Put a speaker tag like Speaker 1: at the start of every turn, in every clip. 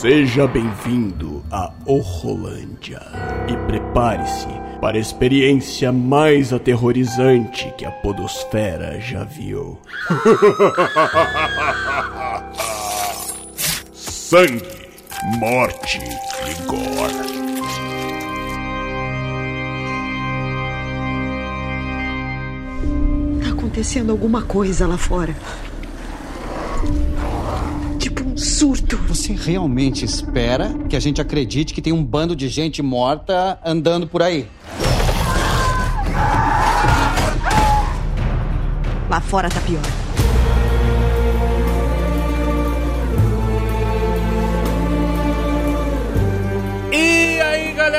Speaker 1: Seja bem-vindo a Orrolândia e prepare-se para a experiência mais aterrorizante que a Podosfera já viu. Sangue, morte e gore.
Speaker 2: Tá acontecendo alguma coisa lá fora. Surto.
Speaker 3: Você realmente espera que a gente acredite que tem um bando de gente morta andando por aí?
Speaker 2: Lá fora tá pior.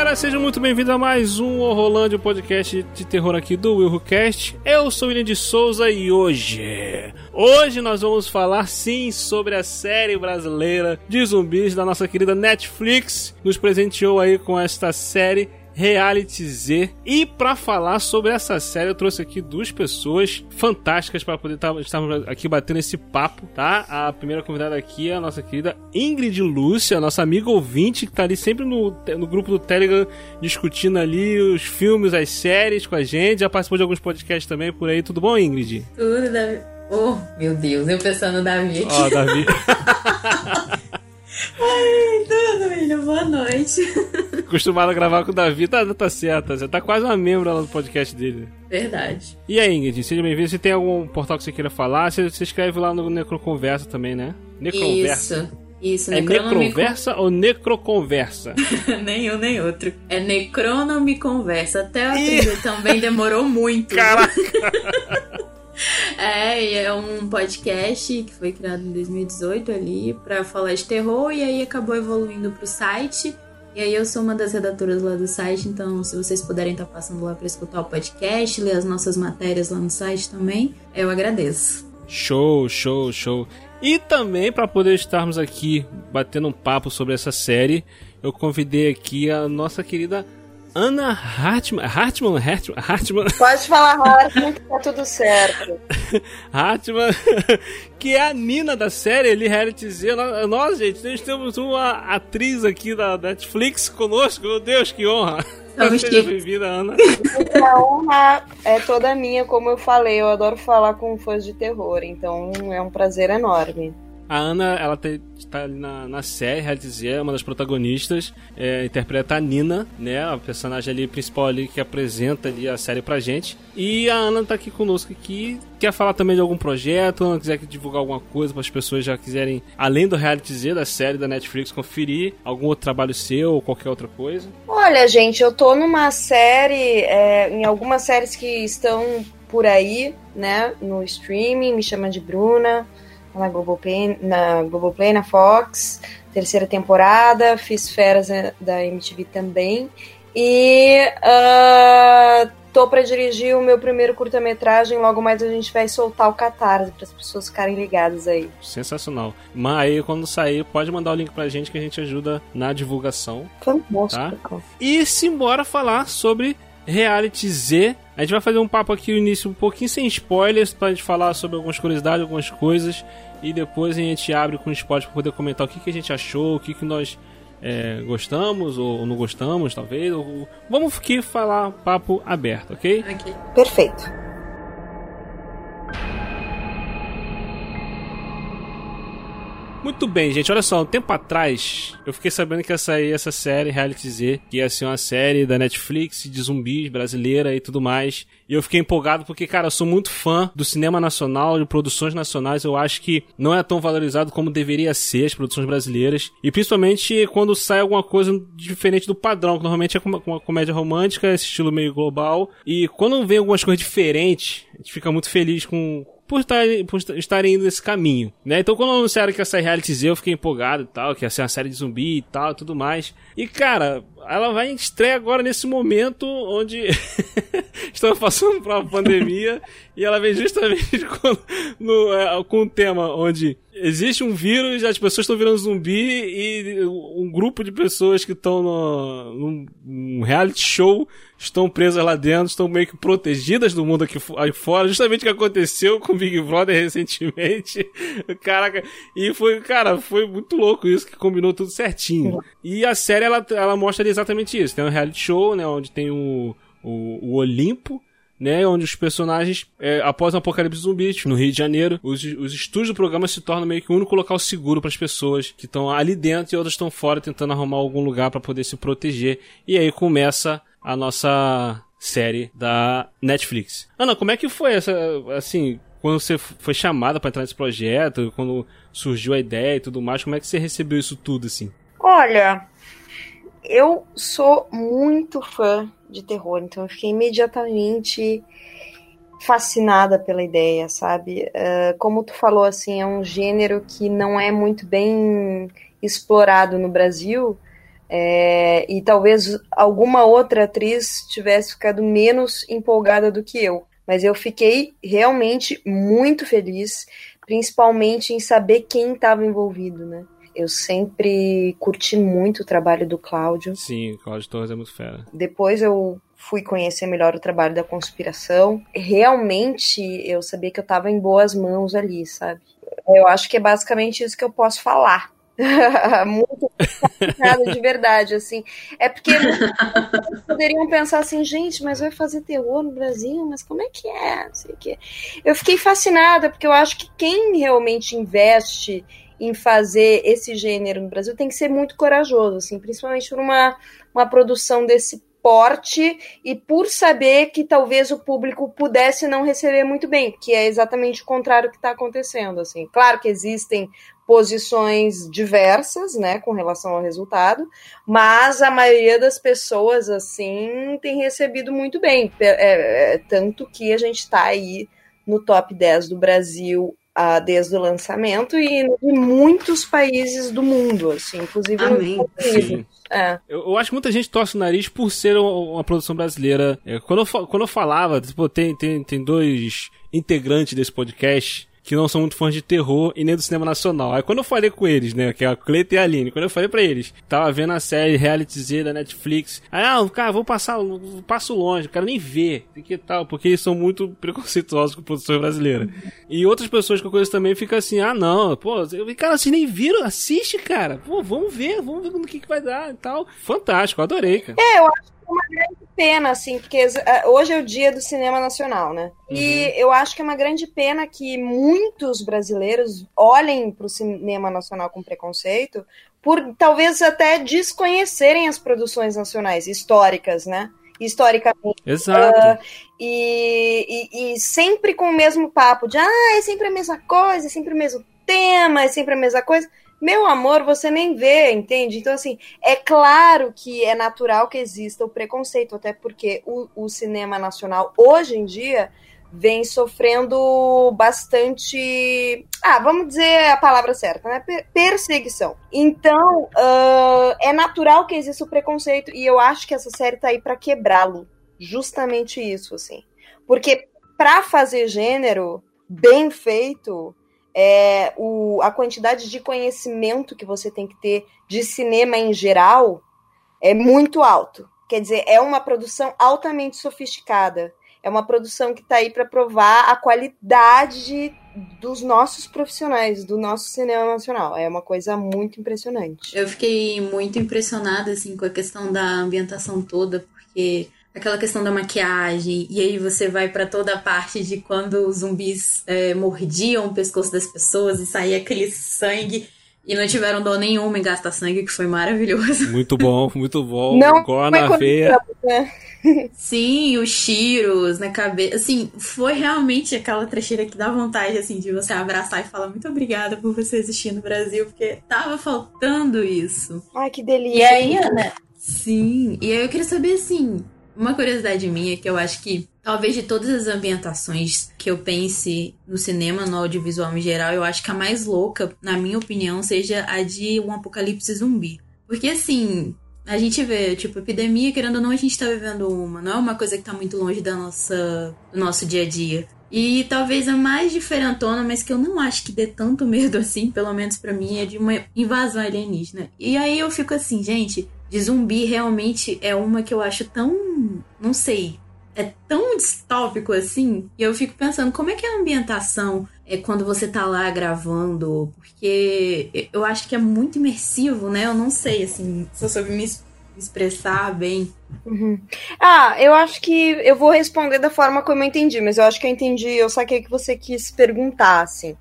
Speaker 4: Galera, sejam muito bem-vindos a mais um Horrorlândia, um podcast de terror aqui do WilhoCast. Eu sou o William de Souza e hoje, hoje nós vamos falar sim sobre a série brasileira de zumbis da nossa querida Netflix. Nos presenteou aí com esta série Reality Z. E para falar sobre essa série, eu trouxe aqui duas pessoas fantásticas para poder tá, estarmos aqui batendo esse papo, tá? A primeira convidada aqui é a nossa querida Ingrid Lúcia, nossa amiga ouvinte, que tá ali sempre no, no grupo do Telegram discutindo ali os filmes, as séries com a gente. Já participou de alguns podcasts também por aí. Tudo bom, Ingrid?
Speaker 5: Tudo, Davi. Oh, meu Deus, eu pensando no Davi.
Speaker 4: Ó, oh, Davi.
Speaker 5: Ai, tudo, William. Boa noite.
Speaker 4: Acostumado a gravar com o Davi, tá, tá certo. Você tá quase uma membro lá do podcast dele.
Speaker 5: Verdade.
Speaker 4: E aí, Ingrid, seja bem-vindo. Se tem algum portal que você queira falar, você, você escreve lá no Necroconversa também, né?
Speaker 5: Necroconversa. Isso. Isso,
Speaker 4: é Necroconversa ou Necroconversa?
Speaker 5: nenhum nem outro. É Necronome Conversa. Até aprender também demorou muito.
Speaker 4: Caraca!
Speaker 5: É, é um podcast que foi criado em 2018 ali para falar de terror e aí acabou evoluindo pro site. E aí eu sou uma das redatoras lá do site, então se vocês puderem estar tá passando lá para escutar o podcast, ler as nossas matérias lá no site também, eu agradeço.
Speaker 4: Show, show, show. E também para poder estarmos aqui batendo um papo sobre essa série, eu convidei aqui a nossa querida Ana Hartmann. Hartmann? Hartmann? Hartmann.
Speaker 6: Pode falar Hartmann que tá tudo certo.
Speaker 4: Hartmann, que é a Nina da série ali, Reality Z. Nós, gente, nós temos uma atriz aqui da Netflix conosco. Meu Deus, que honra. Seja bem-vinda, Ana.
Speaker 6: A honra é toda minha, como eu falei. Eu adoro falar com fãs de terror, então é um prazer enorme.
Speaker 4: A Ana, ela está ali na, na série, ela dizia, é uma das protagonistas, é, interpreta a Nina, né, a personagem ali principal ali que apresenta ali a série pra gente. E a Ana tá aqui conosco aqui, quer falar também de algum projeto, Ana quiser divulgar alguma coisa para as pessoas já quiserem, além do reality Z da série da Netflix, conferir algum outro trabalho seu ou qualquer outra coisa.
Speaker 6: Olha, gente, eu tô numa série, é, em algumas séries que estão por aí, né, no streaming, me chama de Bruna na Globoplay, na Globoplay, na Fox, terceira temporada, fiz Feras da MTV também. E uh, tô para dirigir o meu primeiro curta-metragem, logo mais a gente vai soltar o catarse para as pessoas ficarem ligadas aí.
Speaker 4: Sensacional. Mas aí quando sair, pode mandar o link pra gente que a gente ajuda na divulgação.
Speaker 6: Fantástico.
Speaker 4: Tá? E simbora falar sobre Reality Z. A gente vai fazer um papo aqui no início um pouquinho sem spoilers pra gente falar sobre algumas curiosidades, algumas coisas e depois a gente abre com spoilers para poder comentar o que, que a gente achou, o que, que nós é, gostamos ou não gostamos, talvez. Ou... Vamos aqui falar papo aberto, ok?
Speaker 6: Ok. Perfeito.
Speaker 4: Muito bem, gente. Olha só, um tempo atrás eu fiquei sabendo que ia sair essa série Reality Z, que ia ser uma série da Netflix de zumbis brasileira e tudo mais. E eu fiquei empolgado porque, cara, eu sou muito fã do cinema nacional, de produções nacionais. Eu acho que não é tão valorizado como deveria ser as produções brasileiras. E principalmente quando sai alguma coisa diferente do padrão, que normalmente é uma comédia romântica, esse estilo meio global. E quando vem algumas coisas diferentes, a gente fica muito feliz com por, estar, por estarem indo nesse caminho, né? Então quando anunciaram que ia sair Reality Z, eu fiquei empolgado e tal, que ia ser uma série de zumbi e tal, tudo mais. E cara, ela vai em estreia agora nesse momento onde estamos passando por uma pandemia e ela vem justamente com, no, é, com um tema onde existe um vírus, as pessoas estão virando zumbi e um grupo de pessoas que estão num reality show estão presas lá dentro, estão meio que protegidas do mundo aqui, aí fora, justamente o que aconteceu com o Big Brother recentemente. Caraca, e foi, cara, foi muito louco isso, que combinou tudo certinho. E a série, ela, ela mostra exatamente isso. Tem um reality show, né, onde tem o, o, o Olimpo, né, onde os personagens, é, após o apocalipse zumbi, no Rio de Janeiro, os, os estúdios do programa se tornam meio que o único local seguro para as pessoas que estão ali dentro e outras estão fora tentando arrumar algum lugar para poder se proteger. E aí começa a nossa série da Netflix. Ana, como é que foi essa, assim, quando você foi chamada para entrar nesse projeto, quando surgiu a ideia e tudo mais, como é que você recebeu isso tudo, assim?
Speaker 6: Olha, eu sou muito fã de terror, então eu fiquei imediatamente fascinada pela ideia, sabe? Uh, como tu falou, assim, é um gênero que não é muito bem explorado no Brasil, é, e talvez alguma outra atriz tivesse ficado menos empolgada do que eu. Mas eu fiquei realmente muito feliz, principalmente em saber quem estava envolvido, né? Eu sempre curti muito o trabalho do Cláudio.
Speaker 4: Sim, o Cláudio Torres é muito fera.
Speaker 6: Depois eu fui conhecer melhor o trabalho da conspiração. Realmente eu sabia que eu estava em boas mãos ali, sabe? Eu acho que é basicamente isso que eu posso falar. muito nada de verdade, assim. É porque poderiam pensar assim, gente, mas vai fazer terror no Brasil, mas como é que é? Não sei o quê. Eu fiquei fascinada, porque eu acho que quem realmente investe em fazer esse gênero no Brasil tem que ser muito corajoso, assim, principalmente por uma, uma produção desse porte e por saber que talvez o público pudesse não receber muito bem, que é exatamente o contrário que está acontecendo, assim. Claro que existem posições diversas, né, com relação ao resultado, mas a maioria das pessoas, assim, tem recebido muito bem, é, é, tanto que a gente está aí no top 10 do Brasil uh, desde o lançamento e em muitos países do mundo, assim, inclusive
Speaker 5: Amém.
Speaker 4: É. Eu, eu, acho que muita gente torce o nariz por ser uma, uma produção brasileira. É, quando, eu, quando eu falava, tipo, tem, tem, tem dois integrantes desse podcast que não são muito fãs de terror e nem do cinema nacional. Aí quando eu falei com eles, né, que é a Cleita e a Aline, quando eu falei pra eles, tava vendo a série Reality Z da Netflix, aí, ah, cara, vou passar, passo longe, quero nem ver, que tal, porque eles são muito preconceituosos com produções brasileiras. E outras pessoas que eu conheço também ficam assim, ah, não, pô, cara, vocês nem viram, assiste, cara, pô, vamos ver, vamos ver no que, que vai dar e tal. Fantástico, adorei, cara.
Speaker 6: É, eu acho uma grande pena, assim, porque é, hoje é o dia do cinema nacional, né? Uhum. E eu acho que é uma grande pena que muitos brasileiros olhem para o cinema nacional com preconceito, por talvez até desconhecerem as produções nacionais históricas, né? Historicamente.
Speaker 4: Exato. Uh,
Speaker 6: e, e, e sempre com o mesmo papo de ah, é sempre a mesma coisa, é sempre o mesmo tema, é sempre a mesma coisa. Meu amor, você nem vê, entende? Então, assim, é claro que é natural que exista o preconceito, até porque o, o cinema nacional, hoje em dia, vem sofrendo bastante. Ah, vamos dizer a palavra certa, né? Perseguição. Então, uh, é natural que exista o preconceito, e eu acho que essa série tá aí para quebrá-lo. Justamente isso, assim. Porque para fazer gênero bem feito, é, o, a quantidade de conhecimento que você tem que ter de cinema em geral é muito alto. Quer dizer, é uma produção altamente sofisticada. É uma produção que está aí para provar a qualidade de, dos nossos profissionais, do nosso cinema nacional. É uma coisa muito impressionante.
Speaker 5: Eu fiquei muito impressionada assim com a questão da ambientação toda, porque aquela questão da maquiagem, e aí você vai para toda a parte de quando os zumbis é, mordiam o pescoço das pessoas e saía aquele sangue. E não tiveram dó nenhuma em gastar sangue, que foi maravilhoso.
Speaker 4: Muito bom, muito bom.
Speaker 6: Não, na veia. Né?
Speaker 5: Sim, os tiros na cabeça. Assim, foi realmente aquela trecheira que dá vontade, assim, de você abraçar e falar muito obrigada por você existir no Brasil, porque tava faltando isso.
Speaker 6: Ai, que delícia.
Speaker 5: E aí, Ana? Sim, e aí eu queria saber, assim, uma curiosidade minha é que eu acho que talvez de todas as ambientações que eu pense no cinema, no audiovisual em geral, eu acho que a mais louca, na minha opinião, seja a de um apocalipse zumbi. Porque assim, a gente vê, tipo, epidemia, querendo ou não, a gente tá vivendo uma. Não é uma coisa que tá muito longe da nossa, do nosso dia a dia. E talvez a mais diferentona, mas que eu não acho que dê tanto medo assim, pelo menos para mim, é de uma invasão alienígena. E aí eu fico assim, gente, de zumbi realmente é uma que eu acho tão. não sei. É tão distópico assim. E eu fico pensando, como é que é a ambientação é quando você tá lá gravando? Porque eu acho que é muito imersivo, né? Eu não sei, assim, se eu soube me expressar bem.
Speaker 6: Uhum. Ah, eu acho que eu vou responder da forma como eu entendi, mas eu acho que eu entendi, eu saquei que você quis perguntar, assim.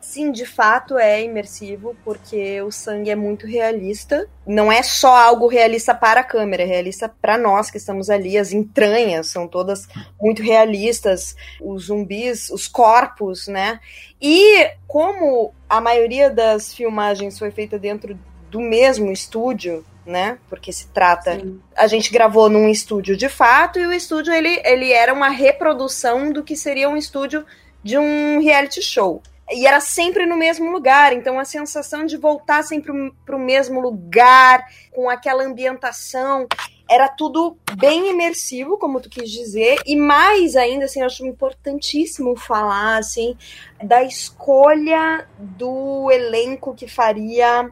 Speaker 6: Sim, de fato é imersivo, porque o sangue é muito realista. Não é só algo realista para a câmera, é realista para nós que estamos ali. As entranhas são todas muito realistas, os zumbis, os corpos, né? E como a maioria das filmagens foi feita dentro do mesmo estúdio, né? Porque se trata. Sim. A gente gravou num estúdio de fato e o estúdio ele, ele era uma reprodução do que seria um estúdio de um reality show. E era sempre no mesmo lugar, então a sensação de voltar sempre para o mesmo lugar, com aquela ambientação, era tudo bem imersivo, como tu quis dizer, e mais ainda, assim, eu acho importantíssimo falar, assim, da escolha do elenco que faria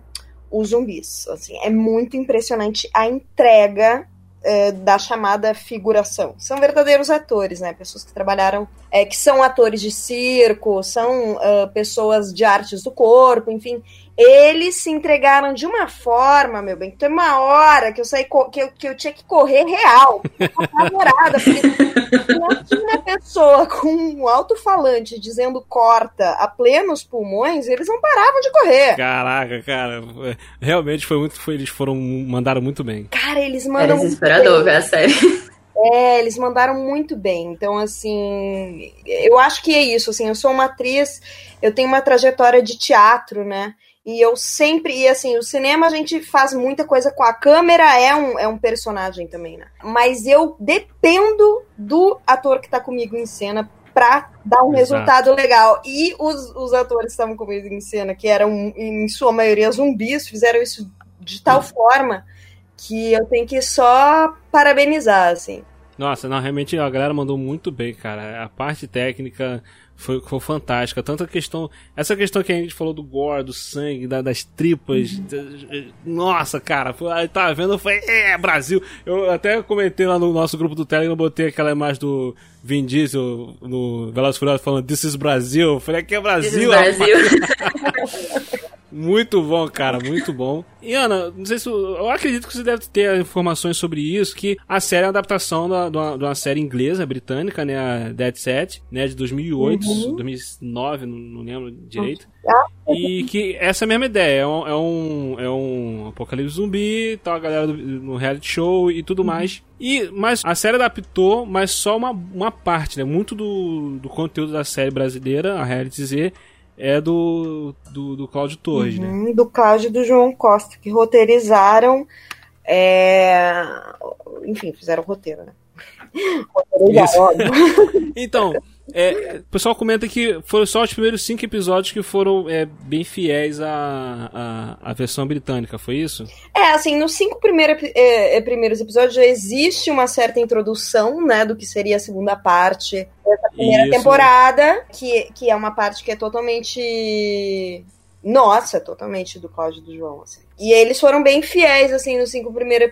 Speaker 6: os zumbis. Assim, é muito impressionante a entrega é, da chamada figuração. São verdadeiros atores, né? Pessoas que trabalharam, é, que são atores de circo, são uh, pessoas de artes do corpo, enfim eles se entregaram de uma forma, meu bem, que tem uma hora que eu saí que eu, que eu tinha que correr real, apavorada, porque imagina a pessoa com um alto-falante dizendo corta a plenos pulmões, eles não paravam de correr.
Speaker 4: Caraca, cara, realmente foi muito, foi, eles foram, mandaram muito bem.
Speaker 6: Cara, eles mandam
Speaker 5: É desesperador ver a série.
Speaker 6: É, eles mandaram muito bem. Então, assim, eu acho que é isso. Assim, eu sou uma atriz, eu tenho uma trajetória de teatro, né? E eu sempre, e assim, o cinema a gente faz muita coisa com a câmera, é um, é um personagem também, né? Mas eu dependo do ator que tá comigo em cena pra dar um Exato. resultado legal. E os, os atores que estavam comigo em cena, que eram, em sua maioria, zumbis, fizeram isso de tal forma que eu tenho que só parabenizar, assim.
Speaker 4: Nossa, não, realmente a galera mandou muito bem, cara. A parte técnica foi, foi fantástica. Tanto a questão. Essa questão que a gente falou do gore, do sangue, da, das tripas. Nossa, cara, foi, tava vendo, foi. É, Brasil! Eu até comentei lá no nosso grupo do Telegram, botei aquela imagem do Vin Diesel no Velozes Furiosos falando This is Brasil. Eu falei, aqui é Brasil!
Speaker 5: Brasil.
Speaker 4: Muito bom, cara, muito bom. E Ana, não sei se. Eu acredito que você deve ter informações sobre isso, que a série é uma adaptação da, de, uma, de uma série inglesa, britânica, né? A Dead Set, né? De 2008, uhum. 2009, não, não lembro direito. Ah. E que essa é a mesma ideia, é um, é um, é um apocalipse zumbi, tal, a galera do, no reality show e tudo uhum. mais. E, mas a série adaptou, mas só uma, uma parte, né? Muito do, do conteúdo da série brasileira, a Reality Z, é do, do, do Cláudio Torres, né? uhum,
Speaker 6: né? Do Cláudio e do João Costa, que roteirizaram. É... Enfim, fizeram roteiro, né?
Speaker 4: então, é, o pessoal comenta que foram só os primeiros cinco episódios que foram é, bem fiéis à, à, à, versão britânica, foi isso?
Speaker 6: É, assim, nos cinco primeiro, é, é, primeiros episódios já existe uma certa introdução, né, do que seria a segunda parte dessa primeira isso. temporada, que, que é uma parte que é totalmente nossa, totalmente do Cláudio do João, assim. E eles foram bem fiéis, assim, nos cinco, primeiro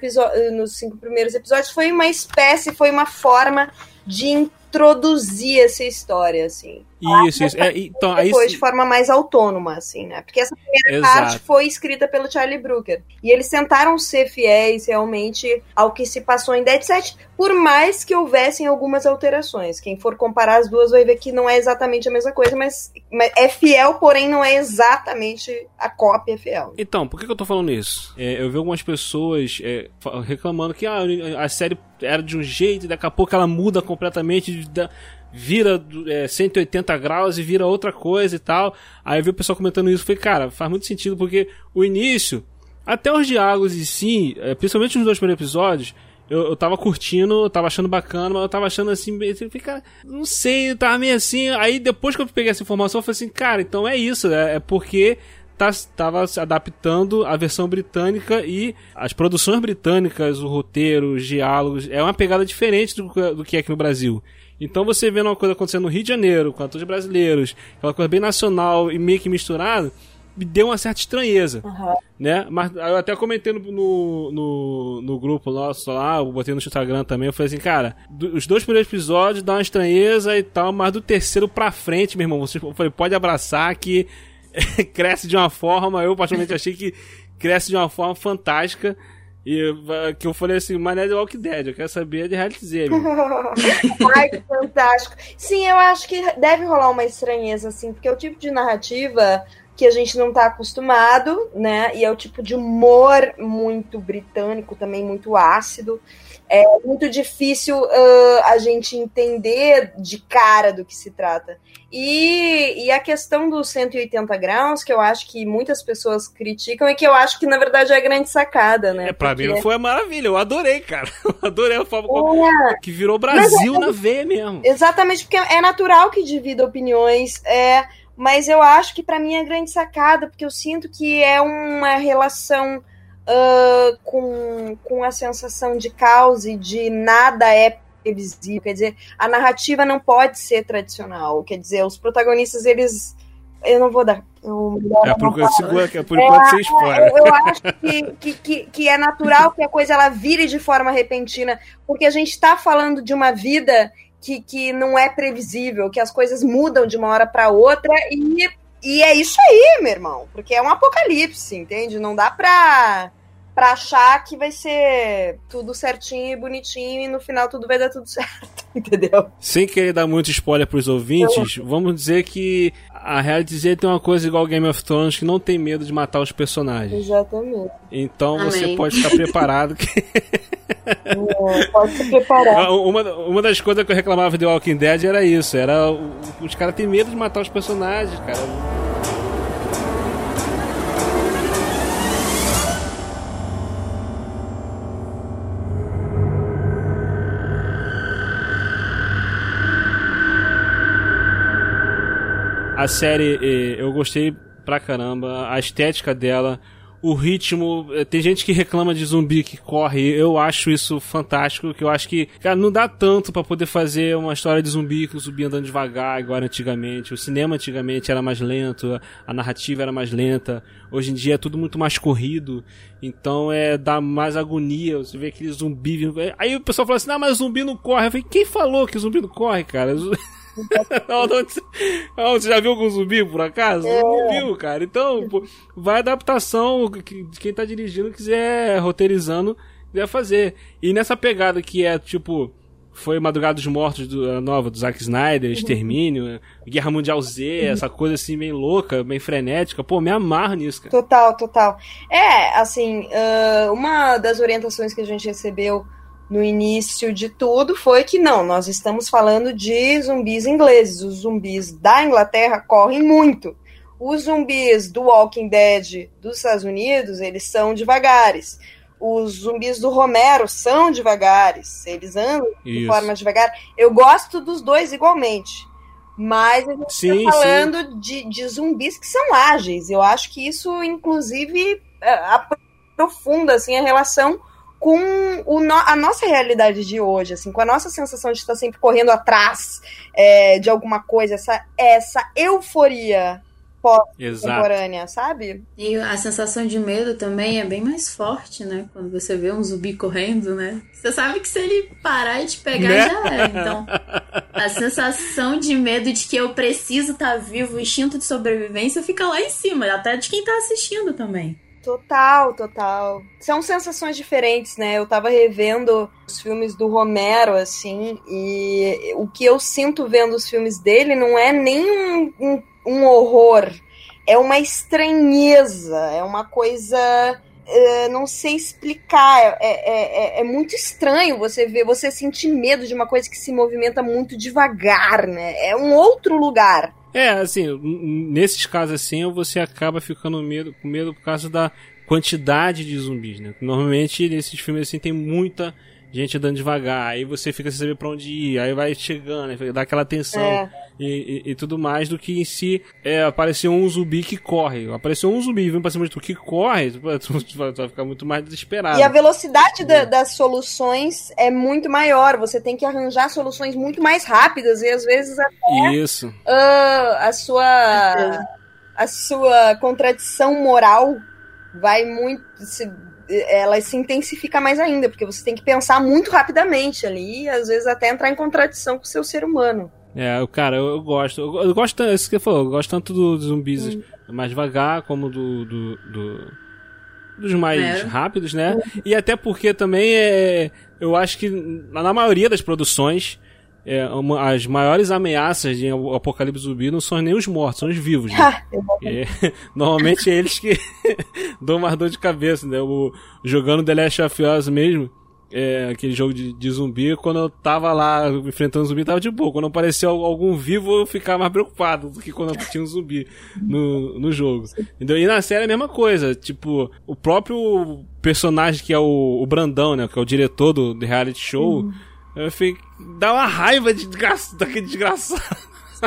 Speaker 6: nos cinco primeiros episódios. Foi uma espécie, foi uma forma de introduzir essa história, assim.
Speaker 4: Isso, isso. É, então,
Speaker 6: depois
Speaker 4: aí...
Speaker 6: de forma mais autônoma, assim, né? Porque essa primeira Exato. parte foi escrita pelo Charlie Brooker. E eles tentaram ser fiéis realmente ao que se passou em Dead Set, por mais que houvessem algumas alterações. Quem for comparar as duas vai ver que não é exatamente a mesma coisa, mas, mas é fiel, porém não é exatamente a cópia fiel.
Speaker 4: Então, por que, que eu tô falando isso? É, eu vi algumas pessoas é, reclamando que ah, a série era de um jeito e daqui a pouco ela muda completamente vira é, 180 graus e vira outra coisa e tal. Aí eu vi o pessoal comentando isso, falei, cara, faz muito sentido porque o início, até os diálogos em si, é, principalmente nos dois primeiros episódios, eu, eu tava curtindo, eu tava achando bacana, mas eu tava achando assim, cara, não sei, tava meio assim. Aí depois que eu peguei essa informação, eu falei assim, cara, então é isso, é, é porque tá, tava se adaptando a versão britânica e as produções britânicas, o roteiro, os diálogos, é uma pegada diferente do, do que é aqui no Brasil. Então você vendo uma coisa acontecendo no Rio de Janeiro, com atores brasileiros, aquela coisa bem nacional e meio que misturado, me deu uma certa estranheza.
Speaker 6: Uhum.
Speaker 4: Né? Mas eu até comentei no, no, no, no, grupo nosso lá, eu botei no Instagram também, eu falei assim, cara, do, os dois primeiros episódios dá uma estranheza e tal, mas do terceiro pra frente, meu irmão, você falei, pode abraçar que cresce de uma forma, eu particularmente achei que cresce de uma forma fantástica. E que eu falei assim, Mané de Walking Dead, eu quero saber de reality Z.
Speaker 6: Ai, que fantástico. Sim, eu acho que deve rolar uma estranheza, assim, porque é o tipo de narrativa que a gente não está acostumado, né? E é o tipo de humor muito britânico, também muito ácido. É muito difícil uh, a gente entender de cara do que se trata. E, e a questão dos 180 graus, que eu acho que muitas pessoas criticam, e que eu acho que na verdade é a grande sacada, né?
Speaker 4: É, pra Porque... mim foi a maravilha, eu adorei, cara. Eu adorei a forma como é. que virou Brasil é, na veia mesmo.
Speaker 6: Exatamente, porque é natural que divida opiniões. É, mas eu acho que para mim é grande sacada, porque eu sinto que é uma relação uh, com, com a sensação de caos e de nada é previsível. Quer dizer, a narrativa não pode ser tradicional. Quer dizer, os protagonistas, eles. Eu não vou dar. Eu,
Speaker 4: é, por enquanto, segura, é, por enquanto é, você
Speaker 6: spoiler. Eu, eu acho que, que, que, é natural que a coisa ela vire de forma repentina, porque a gente está falando de uma vida que, que não é previsível, que as coisas mudam de uma hora para outra e, e é isso aí, meu irmão, porque é um apocalipse, entende? Não dá pra, pra achar que vai ser tudo certinho e bonitinho e no final tudo vai dar tudo certo, entendeu?
Speaker 4: Sem querer dar muito spoiler pros ouvintes, vamos dizer que a realidade Z tem uma coisa igual Game of Thrones que não tem medo de matar os personagens.
Speaker 6: Exatamente.
Speaker 4: Então Amém. você pode ficar preparado que
Speaker 6: pode se preparar.
Speaker 4: Uma, uma das coisas que eu reclamava de Walking Dead era isso. Era os caras têm medo de matar os personagens, cara. A série eh, eu gostei pra caramba, a estética dela, o ritmo. Eh, tem gente que reclama de zumbi que corre. Eu acho isso fantástico. Que eu acho que, cara, não dá tanto para poder fazer uma história de zumbi com zumbi andando devagar, igual antigamente. O cinema antigamente era mais lento, a narrativa era mais lenta. Hoje em dia é tudo muito mais corrido. Então é dá mais agonia. Você vê aquele zumbi. Aí o pessoal fala assim: não, mas zumbi não corre. Eu falei: quem falou que zumbi não corre, cara? você já viu algum zumbi por acaso? É. Não viu, cara. Então, pô, vai adaptação de quem tá dirigindo quiser roteirizando, quiser fazer. E nessa pegada que é tipo. Foi Madrugada dos Mortos do, nova, do Zack Snyder, Extermínio, Guerra Mundial Z, uhum. essa coisa assim, bem louca, bem frenética. Pô, me amarro nisso, cara.
Speaker 6: Total, total. É, assim, uh, uma das orientações que a gente recebeu no início de tudo foi que não, nós estamos falando de zumbis ingleses. Os zumbis da Inglaterra correm muito. Os zumbis do Walking Dead dos Estados Unidos, eles são devagares. Os zumbis do Romero são devagares. Eles andam Isso. de forma devagar. Eu gosto dos dois igualmente. Mas a gente está falando de, de zumbis que são ágeis. Eu acho que isso, inclusive, é, aprofunda assim, a relação com o no, a nossa realidade de hoje, assim, com a nossa sensação de estar sempre correndo atrás é, de alguma coisa, essa, essa euforia pós-contemporânea, sabe?
Speaker 5: E a sensação de medo também é bem mais forte, né? Quando você vê um zumbi correndo, né? Você sabe que se ele parar e te pegar, né? já é. Então, a sensação de medo de que eu preciso estar tá vivo, o instinto de sobrevivência fica lá em cima, até de quem tá assistindo também.
Speaker 6: Total, total. São sensações diferentes, né? Eu tava revendo os filmes do Romero, assim, e o que eu sinto vendo os filmes dele não é nem um, um, um horror, é uma estranheza, é uma coisa. Uh, não sei explicar. É, é, é, é, muito estranho você ver, você sentir medo de uma coisa que se movimenta muito devagar, né? É um outro lugar.
Speaker 4: É, assim, nesses casos assim, você acaba ficando medo, com medo por causa da quantidade de zumbis, né? Normalmente nesses filmes assim tem muita gente andando devagar, aí você fica sem saber pra onde ir, aí vai chegando, aí dá aquela tensão. É. e, e, e tudo mais do que em si é, aparecer um zumbi que corre. Apareceu um zumbi vindo pra cima de tu que corre, tu, tu vai, tu vai ficar muito mais desesperado.
Speaker 6: E a velocidade da- das soluções é muito maior. Você tem que arranjar soluções muito mais rápidas e às vezes até
Speaker 4: Isso.
Speaker 6: ah, a sua a sua contradição moral vai muito se, ela se intensifica mais ainda, porque você tem que pensar muito rapidamente ali e às vezes até entrar em contradição com o seu ser humano.
Speaker 4: É, o cara, eu, eu gosto. Eu, eu gosto, tanto- isso que você falou, eu gosto tanto do- dos zumbis
Speaker 6: Hum.
Speaker 4: mais devagar, como do. do, do- dos mais
Speaker 5: É.
Speaker 4: rápidos, né? E até porque também é. Eu acho que na maioria das produções. É, uma- as maiores ameaças de apocalipse zumbi não são nem os mortos, são os vivos. Né?
Speaker 6: Ha,
Speaker 4: É, normalmente é eles que dão mais dor de cabeça, né? O, jogando The Last of Us mesmo, é, aquele jogo de, de zumbi, quando eu tava lá enfrentando zumbi, tava de boa. Quando apareceu al- algum vivo, eu ficava mais preocupado do que quando tinha um zumbi no, no jogo. Entendeu? E na série é a mesma coisa. Tipo, o próprio personagem que é o, o Brandão, né? Que é o diretor do, do reality show. Eu fiquei. Dá uma raiva de desgraça, daquele desgraçado.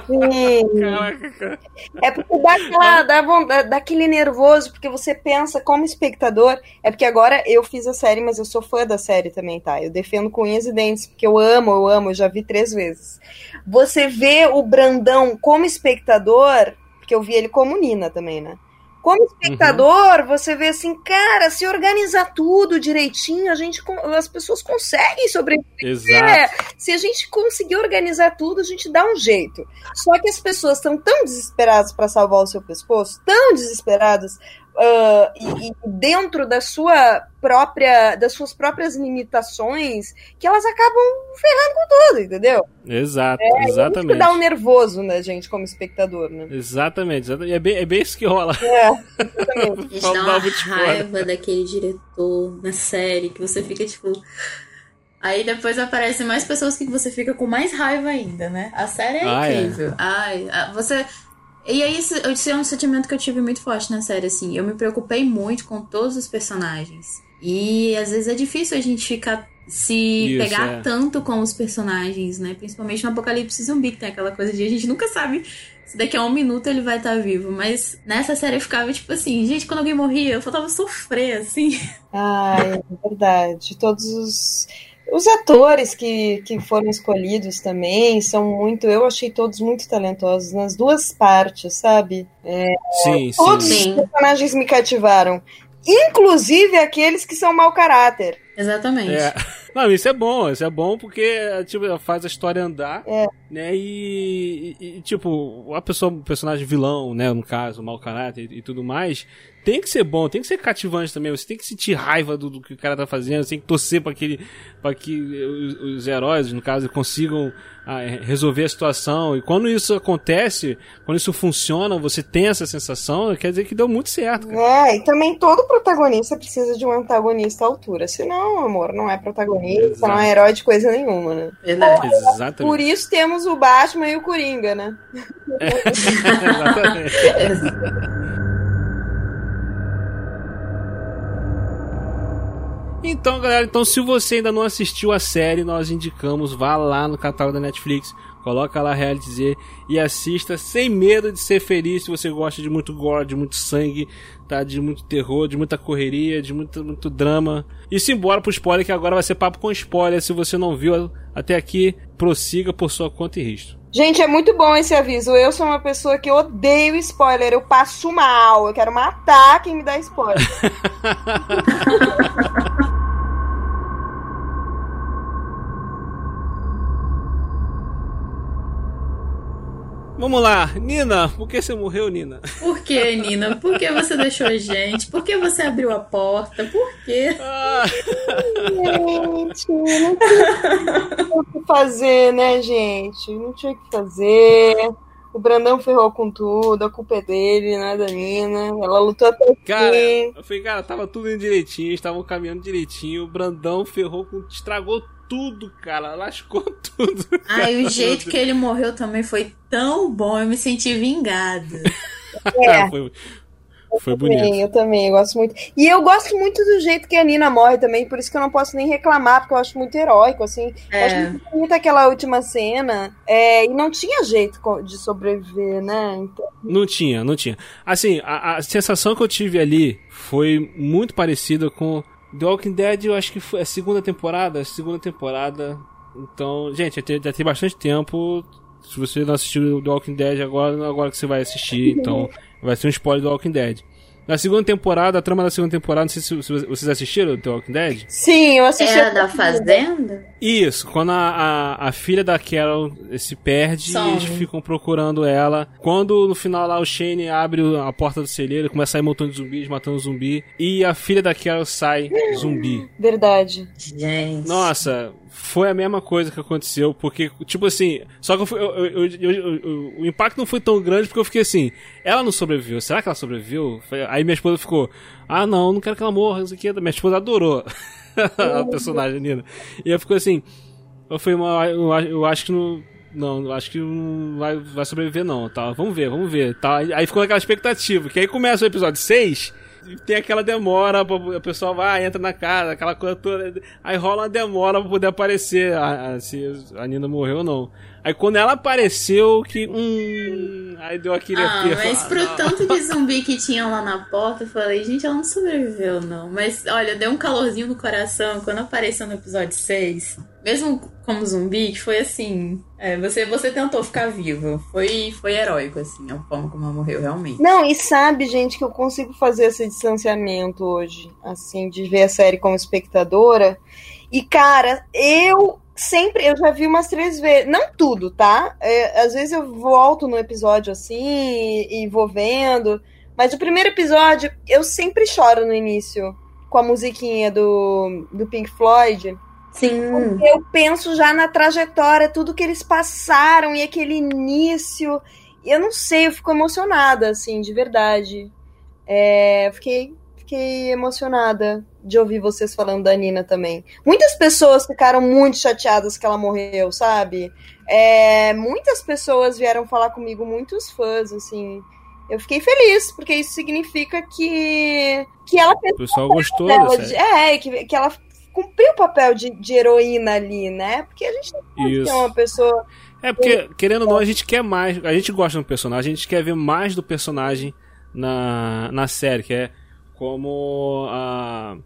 Speaker 6: Sim.
Speaker 4: Caraca.
Speaker 6: É porque dá, aquela, dá, dá aquele nervoso, porque você pensa como espectador. É porque agora eu fiz a série, mas eu sou fã da série também, tá? Eu defendo com unhas e dentes, porque eu amo, eu amo, eu já vi três vezes. Você vê o Brandão como espectador, porque eu vi ele como Nina também, né? Como espectador, você vê assim, cara, se organizar tudo direitinho, a gente, as pessoas conseguem sobreviver.
Speaker 4: Exato.
Speaker 6: Se a gente conseguir organizar tudo, a gente dá um jeito. Só que as pessoas estão tão desesperadas para salvar o seu pescoço, tão desesperadas, ah, e, e dentro da sua própria, das suas próprias limitações, que elas acabam ferrando com tudo, entendeu?
Speaker 4: Exato,
Speaker 6: Isso
Speaker 4: exatamente.
Speaker 6: dá um nervoso na gente como espectador, né?
Speaker 4: Exatamente, exatamente. É bem, é bem isso que rola.
Speaker 6: É, exatamente.
Speaker 5: A gente
Speaker 4: Vamos
Speaker 5: dá uma raiva daquele diretor na série, que você fica tipo. Aí depois aparecem mais pessoas que você fica com mais raiva ainda, né? A série é
Speaker 4: Ah, é.
Speaker 5: incrível. Ai, a- você. E aí, esse, esse é um sentimento que eu tive muito forte na série, assim. Eu me preocupei muito com todos os personagens. E às vezes é difícil a gente ficar. Se
Speaker 4: Isso,
Speaker 5: pegar
Speaker 4: é.
Speaker 5: tanto com os personagens, né? Principalmente no Apocalipse Zumbi, que tem aquela coisa de a gente nunca sabe se daqui a um minuto ele vai estar vivo. Mas nessa série eu ficava tipo assim, gente, quando alguém morria, eu faltava sofrer, assim.
Speaker 6: Ai, é verdade. Todos os, os atores que, que foram escolhidos também são muito. Eu achei todos muito talentosos nas duas partes, sabe?
Speaker 4: Sim,
Speaker 6: Todos
Speaker 4: sim.
Speaker 5: Sim.
Speaker 6: os personagens me cativaram. Inclusive aqueles que são mau caráter.
Speaker 5: Exatamente.
Speaker 4: É. Não, isso é bom, isso é bom porque tipo, faz a história andar,
Speaker 6: É.
Speaker 4: né? E, e- e, tipo, a pessoa, o personagem vilão, né, no caso, mau caráter e, e tudo mais, tem que ser bom, tem que ser cativante também. Você tem que sentir raiva do, do que o cara tá fazendo, você tem que torcer para aquele, para que os, os heróis, no caso, consigam ah, resolver a situação. E quando isso acontece, quando isso funciona, você tem essa sensação, quer dizer que deu muito certo. Cara.
Speaker 6: É, e também todo protagonista precisa de um antagonista à altura. Senão, amor, não é protagonista,
Speaker 4: Exato.
Speaker 6: não é herói de coisa nenhuma, né?
Speaker 5: Verdade.
Speaker 4: Exatamente.
Speaker 6: Por isso temos o Batman e o Coringa, né?
Speaker 4: Exatamente. Então, galera, então se você ainda não assistiu a série, nós indicamos, vá lá no catálogo da Netflix, coloca lá Reality Z e assista sem medo de ser feliz se você gosta de muito gore, de muito sangue, tá? De muito terror, de muita correria, de muito, muito drama. E simbora pro spoiler, que agora vai ser papo com spoiler. Se você não viu até aqui, prossiga por sua conta e risco.
Speaker 6: Gente, é muito bom esse aviso. Eu sou uma pessoa que odeio spoiler. Eu passo mal. Eu quero matar quem me dá spoiler.
Speaker 4: Vamos lá, Nina, por que você morreu, Nina?
Speaker 5: Por que, Nina? Por que você deixou a gente? Por que você abriu a porta? Por quê?
Speaker 4: Ah,
Speaker 6: gente, não tinha o que fazer, né, gente? Não tinha o que fazer. O Brandão ferrou com tudo, a culpa é dele, não é da Nina. Ela lutou até o
Speaker 4: Cara,
Speaker 6: fim.
Speaker 4: eu falei, cara, tava tudo indo direitinho, estavam caminhando direitinho, o Brandão ferrou com. estragou tudo, cara, lascou tudo.
Speaker 5: Ai, o jeito que ele morreu também foi tão bom, eu me senti vingada.
Speaker 6: É.
Speaker 4: foi, Foi
Speaker 6: também,
Speaker 4: bonito.
Speaker 6: Eu também, eu gosto muito. E eu gosto muito do jeito que a Nina morre também, por isso que eu não posso nem reclamar, porque eu acho muito heróico, assim. Eu acho
Speaker 5: É.
Speaker 6: muito bonita aquela última cena. é, e não tinha jeito de sobreviver, né? Então,
Speaker 4: Não tinha, não tinha. Assim, a, a sensação que eu tive ali foi muito parecida com The Walking Dead, eu acho que foi a segunda temporada, a segunda temporada. Então, gente, já tem, já tem bastante tempo. Se você não assistiu The Walking Dead agora, agora que você vai assistir, então vai ser um spoiler do Walking Dead. Na segunda temporada, a trama da segunda temporada, não sei se, se vocês assistiram The Walking Dead.
Speaker 6: sim, eu assisti.
Speaker 5: É a da Fazenda?
Speaker 4: Isso, quando a, a, a filha da Carol se perde e eles ficam procurando ela. Quando no final lá o Shane abre a porta do celeiro, começa a sair um montão de zumbis, matando zumbi, e a filha da Carol sai zumbi.
Speaker 6: Verdade.
Speaker 5: Gente.
Speaker 4: Nossa, foi a mesma coisa que aconteceu, porque, tipo assim, só que eu fui- eu- eu- o impacto não foi tão grande porque eu fiquei assim, ela não sobreviveu, será que ela sobreviveu? Aí minha esposa ficou, ah não, não quero que ela morra, isso aqui. Minha esposa adorou a personagem Nina. E eu fico assim, eu falei, eu, acho- que não. Não, eu acho que não vai, vai sobreviver, não, tá? Vamos ver, vamos ver. Tá? Aí ficou aquela expectativa, que aí começa o episódio 6, tem aquela demora, o pessoal vai, entra na casa, aquela coisa toda. Aí rola uma demora pra poder aparecer a, a- se a Nina morreu ou não. Aí quando ela apareceu, que. Hum. Aí deu aquele.
Speaker 5: Ah,
Speaker 4: aquele-
Speaker 5: mas pro tanto de zumbi que tinha lá na porta, eu falei, gente, ela não sobreviveu, não. Mas olha, deu um calorzinho no coração quando apareceu no episódio 6. Mesmo como zumbi, que foi assim. é, você, você tentou ficar vivo. Foi, foi heróico, assim, a forma como ela morreu, realmente.
Speaker 6: Não, e sabe, gente, que eu consigo fazer esse distanciamento hoje, assim, de ver a série como espectadora. E, cara, eu sempre, eu já vi umas três vezes, não tudo, tá? É, às vezes eu volto no episódio assim e, e vou vendo, mas o primeiro episódio eu sempre choro no início, com a musiquinha do, do Pink Floyd.
Speaker 5: Sim.
Speaker 6: Eu penso já na trajetória, tudo que eles passaram e aquele início. Eu não sei, eu fico emocionada, assim, de verdade. É, fiquei, fiquei emocionada de ouvir vocês falando da Nina também. Muitas pessoas ficaram muito chateadas que ela morreu, sabe? É, muitas pessoas vieram falar comigo, muitos fãs, assim. Eu fiquei feliz, porque isso significa que, que ela fez
Speaker 4: O pessoal gostou
Speaker 6: dela de- é, que, que ela cumpriu o papel de, de heroína ali, né? Porque a gente não pode ter uma pessoa.
Speaker 4: É porque, querendo ou não, a gente quer mais. A gente gosta do personagem, a gente quer ver mais do personagem na, na série, que é como a,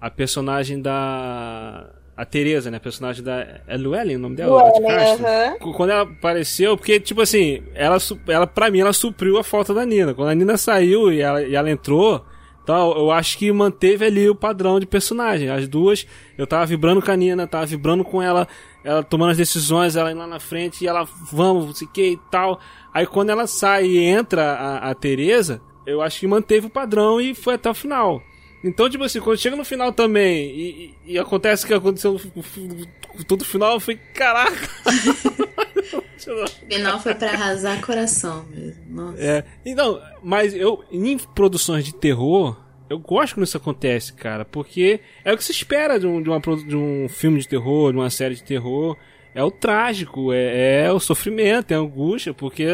Speaker 4: a personagem da. A Teresa, né? A personagem da. É Llewellyn o nome dela?
Speaker 6: Ellen,
Speaker 4: Castro?
Speaker 6: aham.
Speaker 4: Qu- Quando ela apareceu, porque, tipo assim, ela, ela pra mim, ela supriu a falta da Nina. Quando a Nina saiu e ela, e ela entrou, então eu acho que manteve ali o padrão de personagem. As duas, eu tava vibrando com a Nina, tava vibrando com ela, ela tomando as decisões, ela indo lá na frente e ela, vamos, não sei o que e tal. Aí quando ela sai e entra a, a Teresa, eu acho que manteve o padrão e foi até o final. Então, tipo assim, quando chega no final também e, e- e acontece o que aconteceu todo final, eu falei, caraca.
Speaker 5: O final foi pra arrasar coração mesmo. Nossa.
Speaker 4: É, então, mas eu, em produções de terror, eu gosto quando isso acontece, cara, porque é o que se espera de um, de uma, de um filme de terror, de uma série de terror. É o trágico, é, é o sofrimento, é a angústia, porque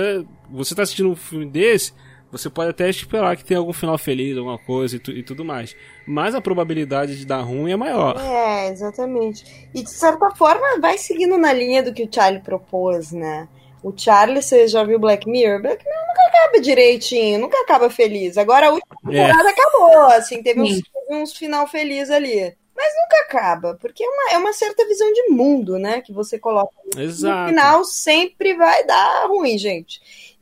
Speaker 4: você tá assistindo um filme desse, você pode até esperar que tenha algum final feliz, alguma coisa e, tu- e tudo mais. Mas a probabilidade de dar ruim é maior.
Speaker 6: É, exatamente. E de certa forma vai seguindo na linha do que o Charlie propôs, né? O Charlie, você já viu Black Mirror? Black Mirror nunca acaba direitinho, nunca acaba feliz. Agora a última
Speaker 4: É.
Speaker 6: temporada acabou, assim, teve uns, uns final feliz ali. Mas nunca acaba, porque é uma, é uma certa visão de mundo, né? Que você coloca no
Speaker 4: Exato.
Speaker 6: final sempre vai dar ruim, gente.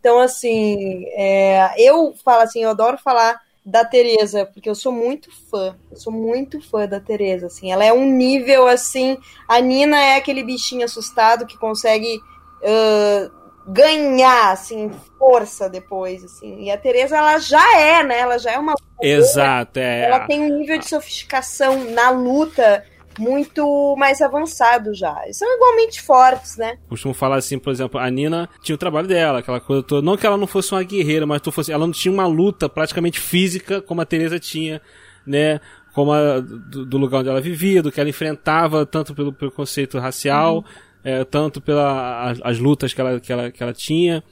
Speaker 6: Então, assim, é, eu falo assim, eu adoro falar da Tereza, porque eu sou muito fã. Eu sou muito fã da Tereza, assim. Ela é um nível assim. A Nina é aquele bichinho assustado que consegue ah, ganhar, assim, força depois, assim. E a Tereza, ela já é, né? Ela já é uma.
Speaker 4: Exato, é.
Speaker 6: Ela tem um nível de sofisticação na luta muito mais avançado já. Eles são igualmente fortes, né?
Speaker 4: costumo falar assim, por exemplo, a Nina tinha o trabalho dela, aquela coisa toda. Não que ela não fosse uma guerreira, mas tu fosse, ela não tinha uma luta praticamente física como a Teresa tinha, né? Como a, do, do lugar onde ela vivia, do que ela enfrentava, tanto pelo preconceito racial, é, tanto pelas as lutas que ela, que ela, que ela tinha.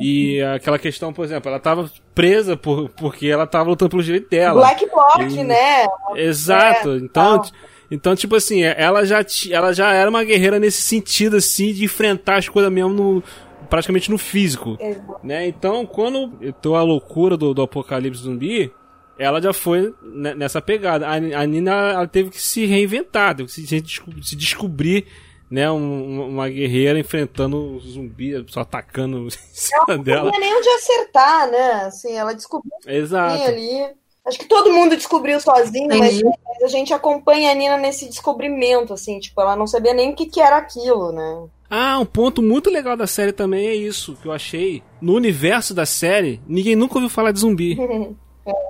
Speaker 4: E aquela questão, por exemplo, ela tava presa por, porque ela tava lutando pelo direito dela.
Speaker 6: Black Bloc,
Speaker 4: E-
Speaker 6: né?
Speaker 4: Exato.
Speaker 6: É,
Speaker 4: então,
Speaker 6: não.
Speaker 4: Então, tipo assim, ela já, ela já era uma guerreira nesse sentido, assim, de enfrentar as coisas mesmo no. Praticamente no físico.
Speaker 6: Exato.
Speaker 4: Né? Então, quando eu tô a loucura do, do apocalipse zumbi, ela já foi ne- nessa pegada. A, a Nina ela teve que se reinventar, teve que se, se desco- se descobrir, né? um- uma guerreira enfrentando os zumbis, só atacando em cima
Speaker 6: Não
Speaker 4: dela.
Speaker 6: tinha nem onde acertar, né? Assim, ela descobriu
Speaker 4: Exato.
Speaker 6: ali. Acho que todo mundo descobriu sozinho, mas, mas a gente acompanha a Nina nesse descobrimento, assim, tipo, ela não sabia nem o que, que era aquilo, né?
Speaker 4: Ah, um ponto muito legal da série também é isso, que eu achei. No universo da série, ninguém nunca ouviu falar de zumbi.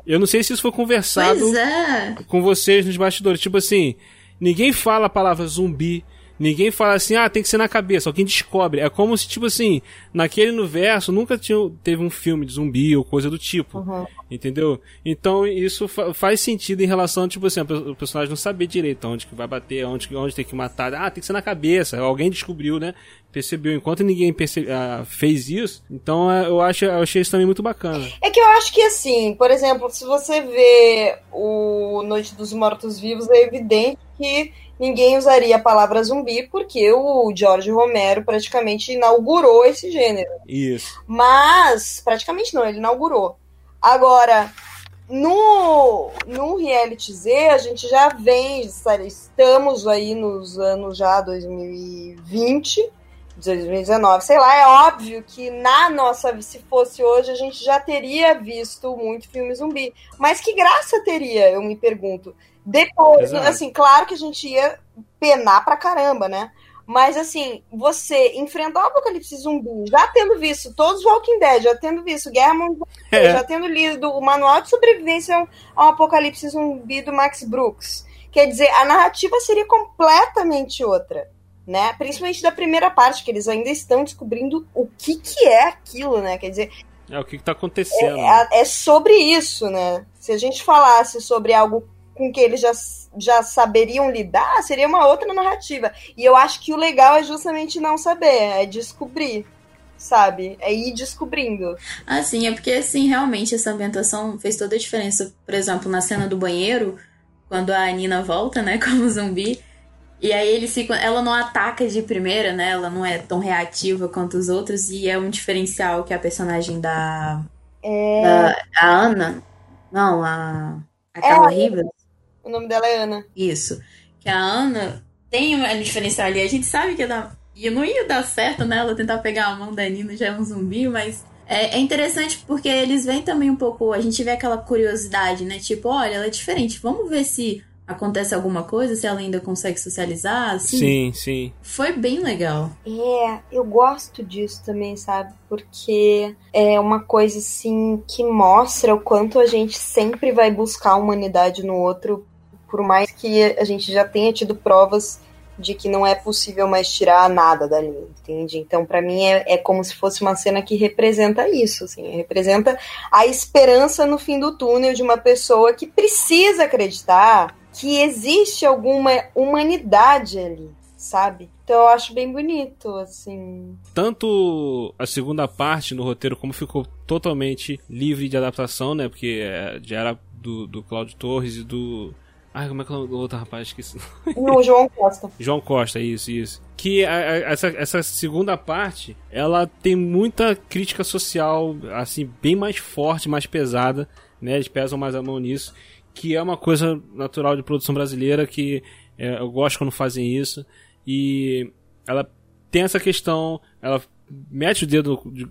Speaker 4: Eu não sei se isso foi conversado
Speaker 5: é.
Speaker 4: com vocês nos bastidores. Tipo assim, ninguém fala a palavra zumbi. Ninguém fala assim, ah, tem que ser na cabeça. Alguém descobre. É como se, tipo assim, naquele universo nunca tinha, teve um filme de zumbi ou coisa do tipo. Entendeu? Então isso fa- faz sentido em relação, tipo assim, o personagem não saber direito onde que vai bater, onde, onde tem que matar. Ah, tem que ser na cabeça. Alguém descobriu, né? Percebeu. Enquanto ninguém perce- ah, fez isso, então ah, eu, acho, eu achei isso também muito bacana.
Speaker 6: É que eu acho que assim, por exemplo, se você vê o Noite dos Mortos Vivos, é evidente que ninguém usaria a palavra zumbi, porque o George Romero praticamente inaugurou esse gênero.
Speaker 4: Isso.
Speaker 6: Mas, praticamente não, ele inaugurou. Agora, no, no Reality Z, a gente já vem, sabe, estamos aí nos anos já 2020, 2019, sei lá, é óbvio que na nossa, se fosse hoje, a gente já teria visto muito filme zumbi. Mas que graça teria, eu me pergunto. Depois,
Speaker 4: Exato.
Speaker 6: assim, claro que a gente ia penar pra caramba, né? Mas assim, você enfrentar o apocalipse zumbi, já tendo visto todos os Walking Dead, já tendo visto Guerra Mundial,
Speaker 4: É.
Speaker 6: já tendo lido o Manual de Sobrevivência ao- Apocalipse Zumbi do Max Brooks. Quer dizer, a narrativa seria completamente outra, né? Principalmente da primeira parte, que eles ainda estão descobrindo o que, que é aquilo, né? Quer dizer,
Speaker 4: É o que, que tá acontecendo.
Speaker 6: é, é sobre isso, né? Se a gente falasse sobre algo com que eles já, já saberiam lidar, seria uma outra narrativa. E eu acho que o legal é justamente não saber, é descobrir, sabe? É ir descobrindo.
Speaker 5: Assim, é porque, assim, realmente essa ambientação fez toda a diferença. Por exemplo, na cena do banheiro, quando a Nina volta, né, como zumbi, e aí eles ficam. Ela não ataca de primeira, né? Ela não é tão reativa quanto os outros, e é um diferencial que a personagem da.
Speaker 6: É,
Speaker 5: da a Ana. Não, a. A Carla Rivas.
Speaker 6: O nome dela é Ana.
Speaker 5: Isso. Que a Ana tem um diferencial ali. A gente sabe que ia dar, e não ia dar certo, né? Ela tentar pegar a mão da Nina já é um zumbi, mas é, é interessante porque eles veem também um pouco. A gente vê aquela curiosidade, né? Tipo, olha, ela é diferente. Vamos ver se acontece alguma coisa, se ela ainda consegue socializar. Assim.
Speaker 4: Sim, sim.
Speaker 5: Foi bem legal.
Speaker 6: É, eu gosto disso também, sabe? Porque é uma coisa assim que mostra o quanto a gente sempre vai buscar a humanidade no outro, por mais que a gente já tenha tido provas de que não é possível mais tirar nada dali, entende? Então, pra mim, é, é como se fosse uma cena que representa isso, assim, representa a esperança no fim do túnel de uma pessoa que precisa acreditar que existe alguma humanidade ali, sabe? Então eu acho bem bonito, assim.
Speaker 4: Tanto a segunda parte no roteiro, como ficou totalmente livre de adaptação, né? Porque é, já era do, do Cláudio Torres e do. Ai, como é que é o outro rapaz? Esqueci.
Speaker 6: No João Costa.
Speaker 4: João Costa, isso, isso. Que a- a- essa, essa segunda parte, ela tem muita crítica social, assim, bem mais forte, mais pesada, né? Eles pesam mais a mão nisso, que é uma coisa natural de produção brasileira que é, eu gosto quando fazem isso. E ela tem essa questão, ela mete o dedo de-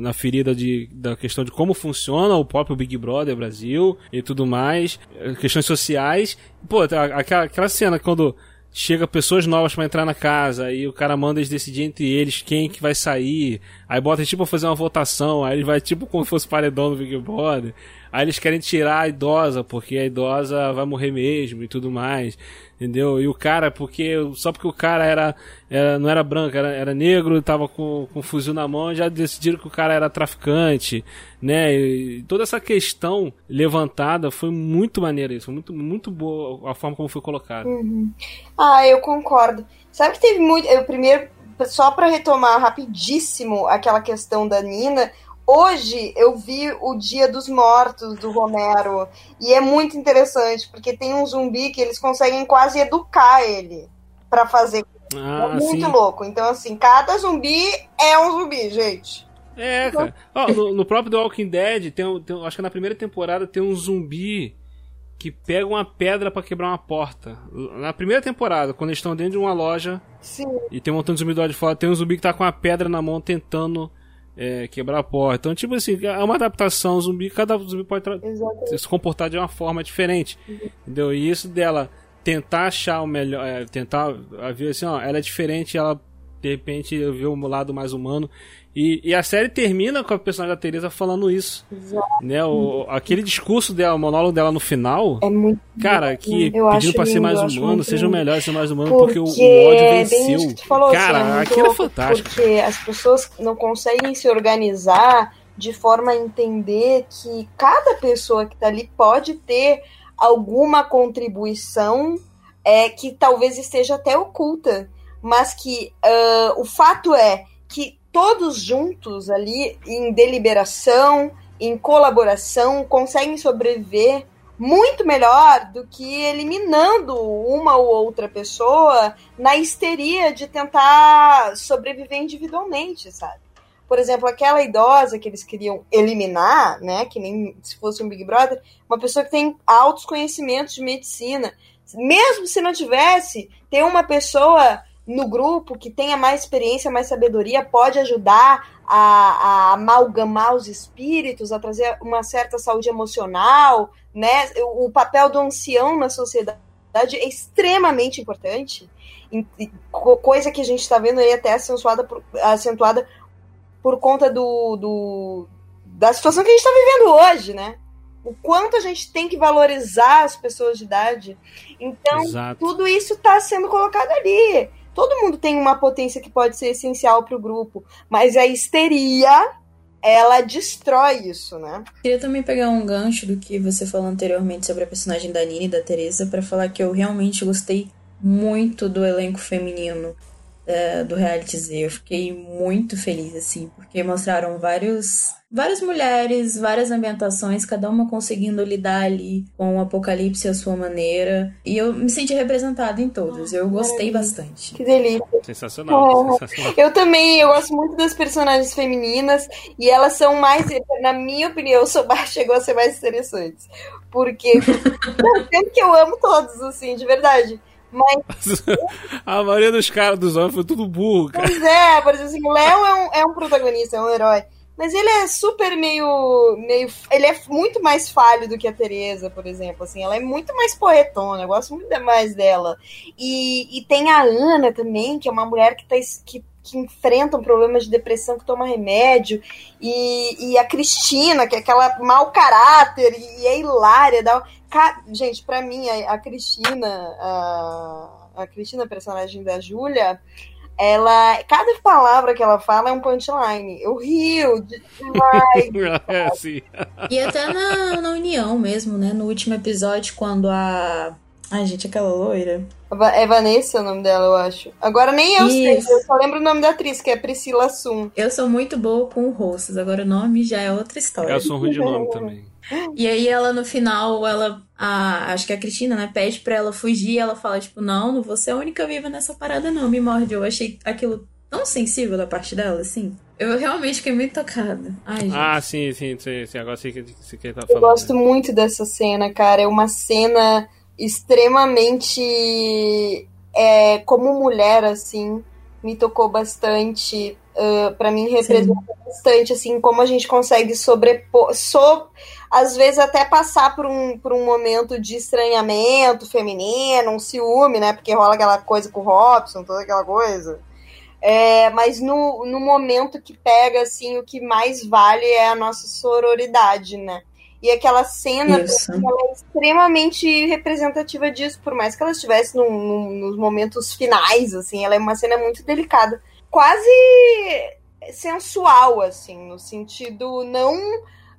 Speaker 4: na ferida de, da questão de como funciona o próprio Big Brother Brasil e tudo mais, eh, questões sociais. Pô, tá, aquela, aquela cena quando chega pessoas novas pra entrar na casa e o cara manda eles decidir entre eles quem que vai sair. Aí bota tipo fazer uma votação, aí ele vai tipo como se fosse paredão do Big Brother. Aí eles querem tirar a idosa porque a idosa vai morrer mesmo e tudo mais. Entendeu? E o cara, porque só porque o cara era, era- não era branco, era, era negro, tava com, com um fuzil na mão, já decidiram que o cara era traficante, né? E toda essa questão levantada foi muito maneira isso, muito, muito boa a forma como foi colocado.
Speaker 6: Ah, eu concordo. Sabe que teve muito. Eu primeiro só para retomar rapidíssimo aquela questão da Nina, hoje eu vi o Dia dos Mortos do Romero e é muito interessante porque tem um zumbi que eles conseguem quase educar ele para fazer.
Speaker 4: Ah,
Speaker 6: é muito
Speaker 4: sim.
Speaker 6: louco. Então assim, cada zumbi é um zumbi, gente.
Speaker 4: É, cara. Ó, no, no próprio The Walking Dead, tem, tem acho que na primeira temporada tem um zumbi que pega uma pedra pra quebrar uma porta. Na primeira temporada, quando eles estão dentro de uma loja
Speaker 6: Sim.
Speaker 4: e tem um montão de zumbi do lado de fora, tem um zumbi que tá com uma pedra na mão tentando é, quebrar a porta. Então, tipo assim, é uma adaptação zumbi, cada zumbi pode se comportar de uma forma diferente. Entendeu? E isso dela tentar achar o melhor, é, tentar a ver assim, ó, ela é diferente, ela de repente vê um lado mais humano. E, e a série termina com a personagem da Teresa falando isso. Né? O, aquele discurso dela, o monólogo dela no final,
Speaker 6: É muito
Speaker 4: cara, que
Speaker 6: Eu
Speaker 4: pedindo pra ser
Speaker 6: lindo,
Speaker 4: mais
Speaker 6: eu acho
Speaker 4: humano, seja
Speaker 6: lindo.
Speaker 4: melhor, ser mais humano, porque, o, o
Speaker 6: Porque
Speaker 4: ódio
Speaker 6: é
Speaker 4: venceu.
Speaker 6: falou,
Speaker 4: cara,
Speaker 6: assim, é
Speaker 4: aquilo é
Speaker 6: louco,
Speaker 4: fantástico.
Speaker 6: Porque as pessoas não conseguem se organizar de forma a entender que cada pessoa que tá ali pode ter alguma contribuição é, que talvez esteja até oculta, mas que ah, o fato é que todos juntos ali, em deliberação, em colaboração, conseguem sobreviver muito melhor do que eliminando uma ou outra pessoa na histeria de tentar sobreviver individualmente, sabe? Por exemplo, aquela idosa que eles queriam eliminar, né, que nem se fosse um Big Brother, uma pessoa que tem altos conhecimentos de medicina. Mesmo se não tivesse, ter uma pessoa no grupo que tenha mais experiência, mais sabedoria, pode ajudar a, a amalgamar os espíritos, a trazer uma certa saúde emocional, né? O, papel do ancião na sociedade é extremamente importante, co- coisa que a gente está vendo aí até acentuada por, acentuada por conta do, do- da situação que a gente está vivendo hoje, né? O quanto a gente tem que valorizar as pessoas de idade. Então,
Speaker 4: Exato.
Speaker 6: tudo isso está sendo colocado ali. Todo mundo tem uma potência que pode ser essencial para o grupo, mas a histeria ela destrói isso, né?
Speaker 5: Queria também pegar um gancho do que você falou anteriormente sobre a personagem da Nina e da Teresa para falar que eu realmente gostei muito do elenco feminino eh, do reality Z. Eu fiquei muito feliz, assim, porque mostraram vários, várias mulheres, várias ambientações, cada uma conseguindo lidar ali com o apocalipse à sua maneira. E eu me senti representada em todas. Eu gostei bastante.
Speaker 6: Que delícia.
Speaker 4: Sensacional,
Speaker 6: Oh.
Speaker 4: sensacional.
Speaker 6: Eu também, eu gosto muito das personagens femininas e elas são mais, na minha opinião, são mais, chegou a ser mais interessantes. Porque tanto que eu amo todos, assim, de verdade. Mas,
Speaker 4: A maioria dos caras, dos homens, foi tudo burro, cara.
Speaker 6: pois é, por exemplo, assim, o Léo é um, é um protagonista, é um herói. Mas ele é super meio, meio. Ele é muito mais falho do que a Teresa, por exemplo. Assim, ela é muito mais porretona. Eu gosto muito mais dela. E, e tem a Ana também, que é uma mulher que, tá, que, que enfrenta um problema de depressão, que toma remédio. E, e a Cristina, que é aquela mau caráter, e, é hilária. Dá, ca- gente, pra mim, a, a Cristina, a, a Cristina, personagem da Júlia, ela. Cada palavra que ela fala é um punchline. Eu rio demais.
Speaker 4: É assim.
Speaker 5: E até na, na União mesmo, né? No último episódio, quando a. Ai, gente, aquela loira.
Speaker 6: É Vanessa o nome dela, eu acho. Agora nem eu
Speaker 5: Isso.
Speaker 6: sei, eu só lembro o nome da atriz, que é Priscila Sum.
Speaker 5: Eu sou muito boa com rostos, agora o nome já é outra história.
Speaker 4: Eu sou ruim de nome também.
Speaker 5: E aí ela no final, ela. A, acho que a Cristina, né, pede pra ela fugir e ela fala, tipo, não, não vou ser a única viva nessa parada, não, me morde. Eu achei aquilo tão sensível da parte dela, assim. Eu realmente fiquei muito tocada. Ai, gente.
Speaker 4: Ah, sim, sim, sim, sim. Agora sei que você que tá
Speaker 6: Eu
Speaker 4: falando.
Speaker 6: gosto
Speaker 4: né?
Speaker 6: muito dessa cena, cara. É uma cena extremamente. É, como mulher, assim, me tocou bastante. Uh, para mim, representa bastante, assim, como a gente consegue sobrepor. So, às vezes, até passar por um, por um momento de estranhamento feminino, um ciúme, né? Porque rola aquela coisa com o Robson, toda aquela coisa. É, mas no, no momento que pega, assim, o que mais vale é a nossa sororidade, né? E aquela cena é extremamente representativa disso, por mais que ela estivesse num- num- nos momentos finais, assim, ela é uma cena muito delicada. Quase sensual, assim, no sentido não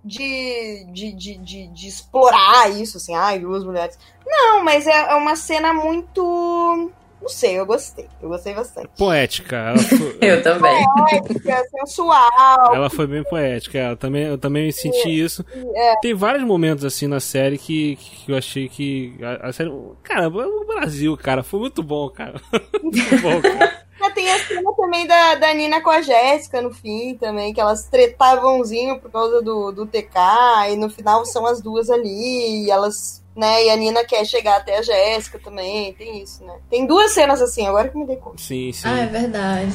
Speaker 6: de, de, de, de, de explorar isso, assim, ai, duas mulheres. Não, mas é, é uma cena muito Não sei, eu gostei. Eu gostei bastante.
Speaker 4: Poética. Ela foi,
Speaker 5: Eu também.
Speaker 6: Poética, sensual.
Speaker 4: ela foi bem poética. Ela também, eu também senti isso.
Speaker 6: É.
Speaker 4: Tem vários momentos assim na série que, que eu achei que. A, a série. Cara, o Brasil, cara, foi muito bom, cara. muito bom, cara.
Speaker 6: Ah, Tem a cena também da, da Nina com a Jéssica no fim também, que elas tretavanzinho por causa do, do TK, e no final são as duas ali, e elas, né, e a Nina quer chegar até a Jéssica também, tem isso, né? Tem duas cenas assim, agora que me dei conta.
Speaker 4: Sim, sim.
Speaker 5: Ah, é verdade.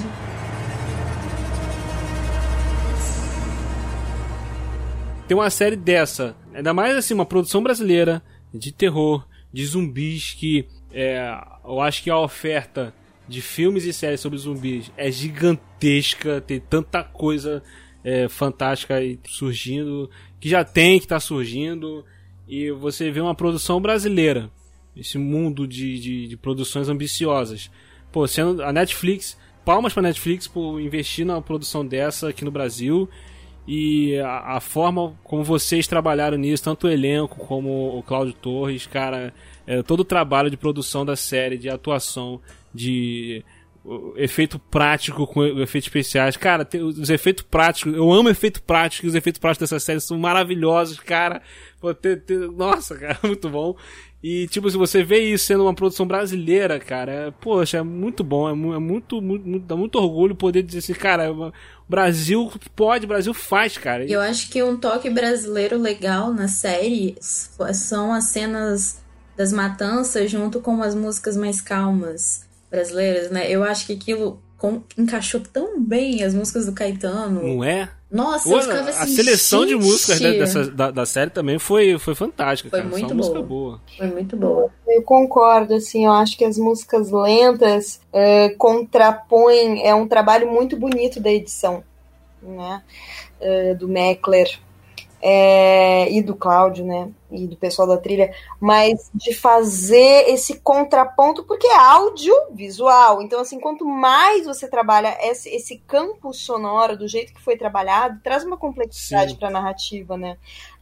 Speaker 4: Tem uma série dessa, ainda mais assim, uma produção brasileira de terror, de zumbis, que é, eu acho que a oferta de filmes e séries sobre zumbis é gigantesca, tem tanta coisa é, fantástica surgindo, que já tem, que tá surgindo, e você vê uma produção brasileira, esse mundo de, de, de produções ambiciosas. Pô, sendo a Netflix, palmas pra Netflix por investir na produção dessa aqui no Brasil. E a, a forma como vocês trabalharam nisso, tanto o elenco como o Cláudio Torres, cara, é, todo o trabalho de produção da série, de atuação, de o, efeito prático com efeitos especiais. Cara, tem os efeitos práticos, eu amo efeito prático, e os efeitos práticos dessa série são maravilhosos, cara. Pô, nossa, cara, muito bom. E, tipo, se você vê isso sendo uma produção brasileira, cara, é, poxa, é muito bom, é, é muito, muito, muito- dá muito orgulho poder dizer assim, cara, o Brasil pode, o Brasil faz, cara.
Speaker 5: Eu acho que um toque brasileiro legal na série são as cenas das matanças junto com as músicas mais calmas brasileiras, né? Eu acho que aquilo com- encaixou tão bem as músicas do Caetano.
Speaker 4: Não é?
Speaker 5: Nossa, eu ficava
Speaker 4: a
Speaker 5: assim,
Speaker 4: seleção de
Speaker 5: gente,
Speaker 4: músicas né, dessa, da, da série também foi, foi fantástica,
Speaker 5: Foi
Speaker 4: cara. Só
Speaker 5: muito
Speaker 4: música
Speaker 5: boa.
Speaker 4: boa.
Speaker 5: Foi muito boa.
Speaker 6: Eu concordo, assim, eu acho que as músicas lentas é, contrapõem, é um trabalho muito bonito da edição, né, é, do Meckler é, e do Cláudio, né, e do pessoal da trilha, mas de fazer esse contraponto, porque é audiovisual, então, assim, quanto mais você trabalha esse, esse campo sonoro do jeito que foi trabalhado, traz uma complexidade para a narrativa, né,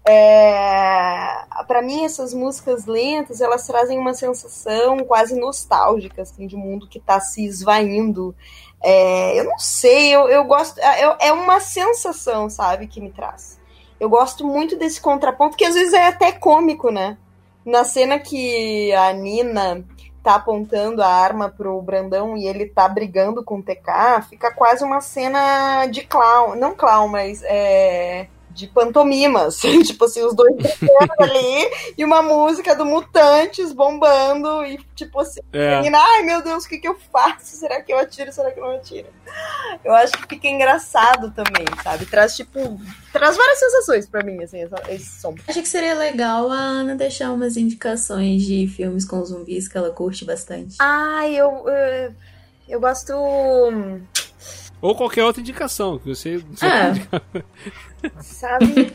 Speaker 6: é, para mim essas músicas lentas elas trazem uma sensação quase nostálgica assim de um mundo que está se esvaindo. É, eu não sei eu, eu gosto é, é uma sensação sabe que me traz eu gosto muito desse contraponto que às vezes é até cômico né? Na cena que a Nina tá apontando a arma pro Brandão e ele tá brigando com o TK fica quase uma cena de clown não clown mas é de pantomimas. tipo assim, os dois ali e uma música do Mutantes bombando e tipo assim,
Speaker 4: É.
Speaker 6: menina, ai meu Deus, o que que eu faço? Será que eu atiro? Será que eu não atiro? Eu acho que fica engraçado também, sabe? Traz tipo, traz várias sensações pra mim, assim, esse som.
Speaker 5: Acho que seria legal a Ana deixar umas indicações de filmes com zumbis que ela curte bastante.
Speaker 6: Ai, eu, eu, eu gosto...
Speaker 4: Ou qualquer outra indicação que você. você
Speaker 5: Ah.
Speaker 6: Sabe?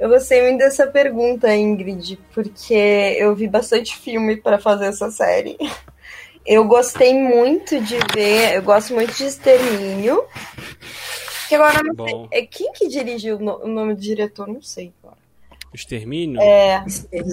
Speaker 6: eu gostei muito dessa pergunta, Ingrid, porque eu vi bastante filme pra fazer essa série. Eu gostei muito de ver, eu gosto muito de Extermínio. Que agora não sei.
Speaker 4: Bom.
Speaker 6: É quem que dirigiu o no- o nome do diretor? Não sei. agora.
Speaker 4: Extermínio.
Speaker 6: É.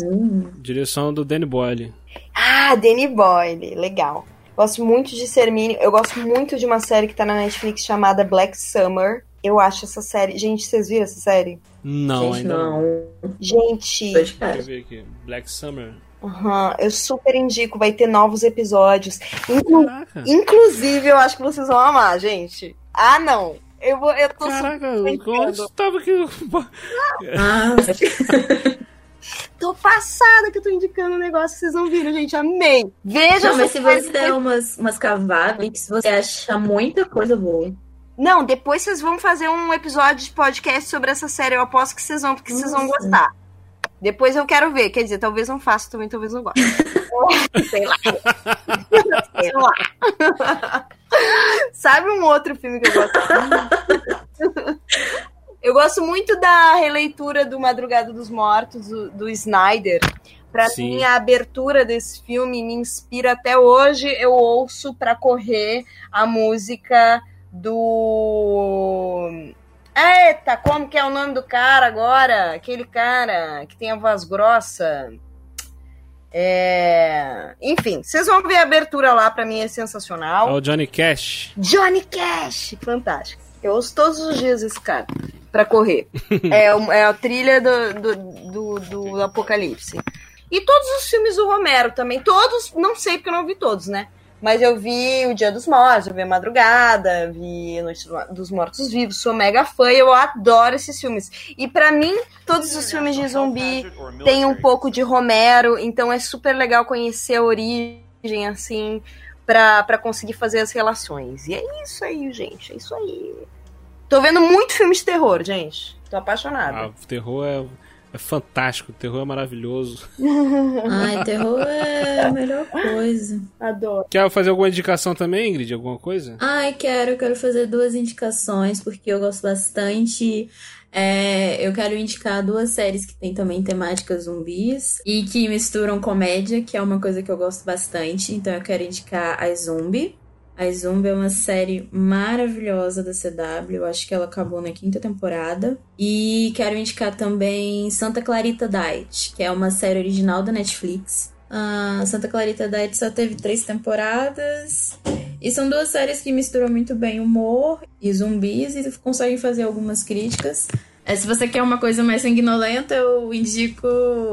Speaker 5: Hum,
Speaker 4: Direção do Danny Boyle.
Speaker 6: Ah, Danny Boyle, legal. Gosto muito de Extermínio. Eu gosto muito de uma série que tá na Netflix chamada Black Summer. Eu acho essa série. Gente, vocês viram essa série?
Speaker 4: Não,
Speaker 5: gente,
Speaker 4: ainda não.
Speaker 5: não.
Speaker 6: Gente,
Speaker 4: Deixa eu ver aqui. Black Summer.
Speaker 6: aham, eu super indico. Vai ter novos episódios. Inclu-
Speaker 4: Caraca.
Speaker 6: Inclusive, eu acho que vocês vão amar, gente. Ah, não. Eu, vou, eu tô
Speaker 4: Caraca,
Speaker 6: brincando.
Speaker 4: tava aqui?
Speaker 5: Ah,
Speaker 6: passada que eu tô indicando um negócio que vocês não viram, gente. Amei. Veja
Speaker 5: não, mas se você der umas, umas cavadas, se você achar muita coisa boa.
Speaker 6: Não, depois vocês vão fazer um episódio de podcast sobre essa série. Eu aposto que vocês vão, porque vocês vão gostar. Depois eu quero ver. Quer dizer, talvez não faça também, talvez não goste. Sei lá. Sei lá. Sabe um outro filme que eu gosto? eu gosto muito da releitura do Madrugada dos Mortos, do, do Snyder. Pra
Speaker 4: Sim.
Speaker 6: mim, a abertura desse filme me inspira até hoje. Eu ouço pra correr a música do. Eita, como que é o nome do cara agora? Aquele cara que tem a voz grossa. É... Enfim, vocês vão ver a abertura lá, pra mim é sensacional.
Speaker 4: É o Johnny Cash.
Speaker 6: Johnny Cash! Fantástico. Eu ouço todos os dias esse cara pra correr. é, é a trilha do, do, do, do Apocalipse. E todos os filmes do Romero também. Todos, não sei porque eu não vi todos, né? Mas eu vi O Dia dos Mortos, eu vi A Madrugada, vi A Noite dos Mortos Vivos, sou mega fã e eu adoro esses filmes. E pra mim, todos os filmes de zumbi têm um pouco de Romero, então é super legal conhecer a origem, assim, pra, pra conseguir fazer as relações. E é isso aí, gente, é isso aí. Tô vendo muito filme de terror, gente. Tô apaixonada.
Speaker 4: Ah, o terror é, é fantástico, o terror é maravilhoso.
Speaker 5: Ai, terror é a melhor coisa.
Speaker 6: Adoro.
Speaker 4: Quer fazer alguma indicação também, Ingrid? Alguma coisa?
Speaker 5: Ai, quero, quero fazer duas indicações, porque eu gosto bastante. É, eu quero indicar duas séries que tem também temáticas zumbis e que misturam comédia, que é uma coisa que eu gosto bastante. Então eu quero indicar a Zumbi. A Zumbi é uma série maravilhosa da CW. Eu acho que ela acabou na quinta temporada. E quero indicar também Santa Clarita Diet, que é uma série original da Netflix. Ah, Santa Clarita Diet só teve três temporadas. E são duas séries que misturam muito bem humor e zumbis e conseguem fazer algumas críticas. É, se você quer uma coisa mais sanguinolenta, eu indico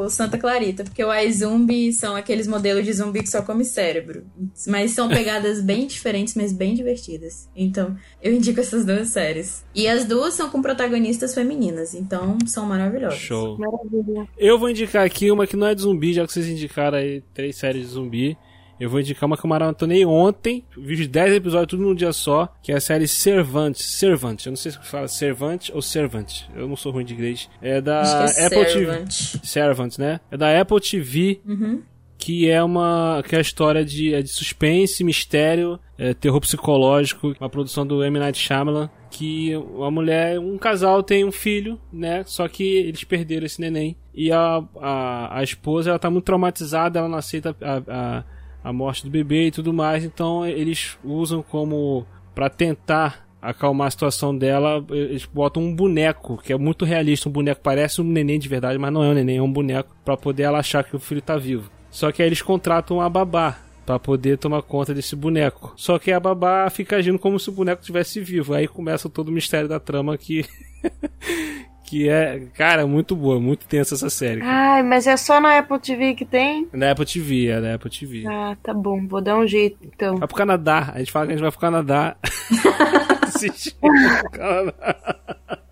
Speaker 5: Santa Clarita, porque o iZumbi são aqueles modelos de zumbi que só come cérebro. Mas são pegadas bem diferentes, mas bem divertidas. Então, eu indico essas duas séries. E as duas são com protagonistas femininas, então são maravilhosas.
Speaker 4: Show.
Speaker 6: Maravilha.
Speaker 4: Eu vou indicar aqui uma que não é de zumbi, já que vocês indicaram aí três séries de zumbi. Eu vou indicar uma que eu maratonei ontem, vi os 10 episódios tudo num dia só, que é a série Servant. Servant, eu não sei se fala Servant ou Servant, eu não sou ruim de inglês. É da
Speaker 5: é
Speaker 4: Apple
Speaker 5: Servant.
Speaker 4: TV. Servant, né? É da Apple TV,
Speaker 5: Uhum.
Speaker 4: que é uma que é a história de, é de suspense, mistério, é, terror psicológico, uma produção do M. Night Shyamalan, que uma mulher, um casal tem um filho, né? Só que eles perderam esse neném. E a, a, a esposa, ela tá muito traumatizada, ela não aceita a, a, a morte do bebê e tudo mais, então eles usam como para tentar acalmar a situação dela, eles botam um boneco, que é muito realista, um boneco parece um neném de verdade, mas não é um neném, é um boneco, pra poder ela achar que o filho tá vivo. Só que aí eles contratam a babá pra poder tomar conta desse boneco. Só que a babá fica agindo como se o boneco estivesse vivo. Aí começa todo o mistério da trama que que é, cara, muito boa, muito tensa essa série. cara.
Speaker 6: Ai, mas é só na Apple TV que tem?
Speaker 4: É da Apple TV, é da Apple TV.
Speaker 6: Ah, tá bom, vou dar um jeito então.
Speaker 4: Vai pro Canadá. A gente fala que a gente vai pro Canadá. Assistir pro Canadá.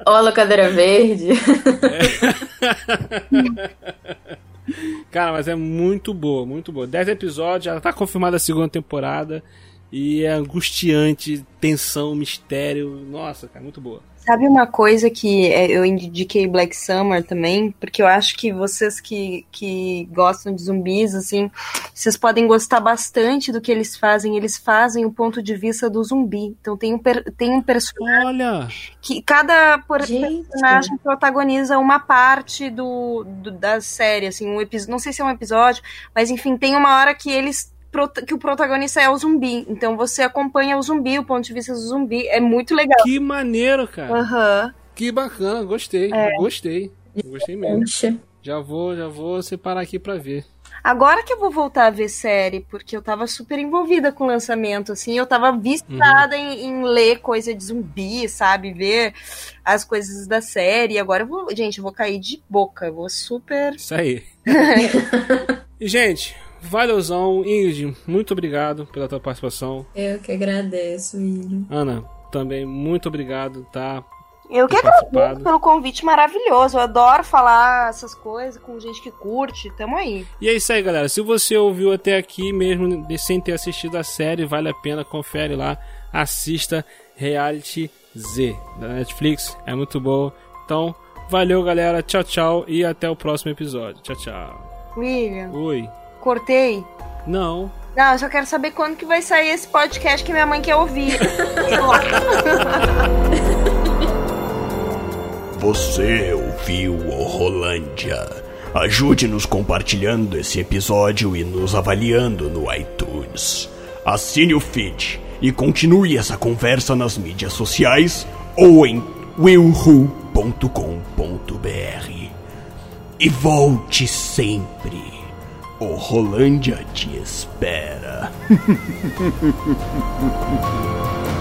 Speaker 5: Ó, a locadora verde.
Speaker 4: Cara, mas é muito boa, muito boa. 10 episódios, já tá confirmada a segunda temporada. E é angustiante, tensão, mistério. Nossa, cara, muito boa.
Speaker 6: Sabe uma coisa que é, eu indiquei Black Summer também? Porque eu acho que vocês que, que gostam de zumbis, assim, vocês podem gostar bastante do que eles fazem. Eles fazem o ponto de vista do zumbi. Então tem um, tem um personagem
Speaker 4: Olha!
Speaker 6: que cada
Speaker 5: Gente.
Speaker 6: personagem protagoniza uma parte do, do- da série, assim, um episódio, não sei se é um episódio, mas enfim, tem uma hora que eles que o protagonista é o zumbi. Então você acompanha o zumbi, o ponto de vista do zumbi, é muito legal.
Speaker 4: Que maneiro, cara.
Speaker 6: Aham.
Speaker 4: Que bacana, gostei. Gostei. Gostei mesmo. Já vou, já vou separar aqui pra ver.
Speaker 6: Agora que eu vou voltar a ver série, porque eu tava super envolvida com o lançamento, assim, eu tava viciada em, em ler coisa de zumbi, sabe? Ver as coisas da série. Agora eu vou, gente, eu vou cair de boca, eu vou super.
Speaker 4: Isso aí. e, gente, valeuzão. Ingrid, muito obrigado pela tua participação.
Speaker 5: Eu que agradeço, William.
Speaker 4: Ana, também muito obrigado, tá?
Speaker 6: Eu que agradeço pelo convite maravilhoso. Eu adoro falar essas coisas com gente que curte. Tamo aí.
Speaker 4: E é isso aí, galera. Se você ouviu até aqui, mesmo sem ter assistido a série, vale a pena, confere lá, assista Reality Z da Netflix. É muito bom. Então, valeu, galera. Tchau, tchau e até o próximo episódio. Tchau, tchau.
Speaker 6: William,
Speaker 4: Oi.
Speaker 6: Cortei.
Speaker 4: Não.
Speaker 6: Não, eu só quero saber quando que vai sair esse podcast que minha mãe quer ouvir.
Speaker 1: Você ouviu o Rolândia. Ajude-nos compartilhando esse episódio e nos avaliando no iTunes. Assine o feed e continue essa conversa nas mídias sociais ou em willwho.com.br. E volte sempre. O Rolândia te espera.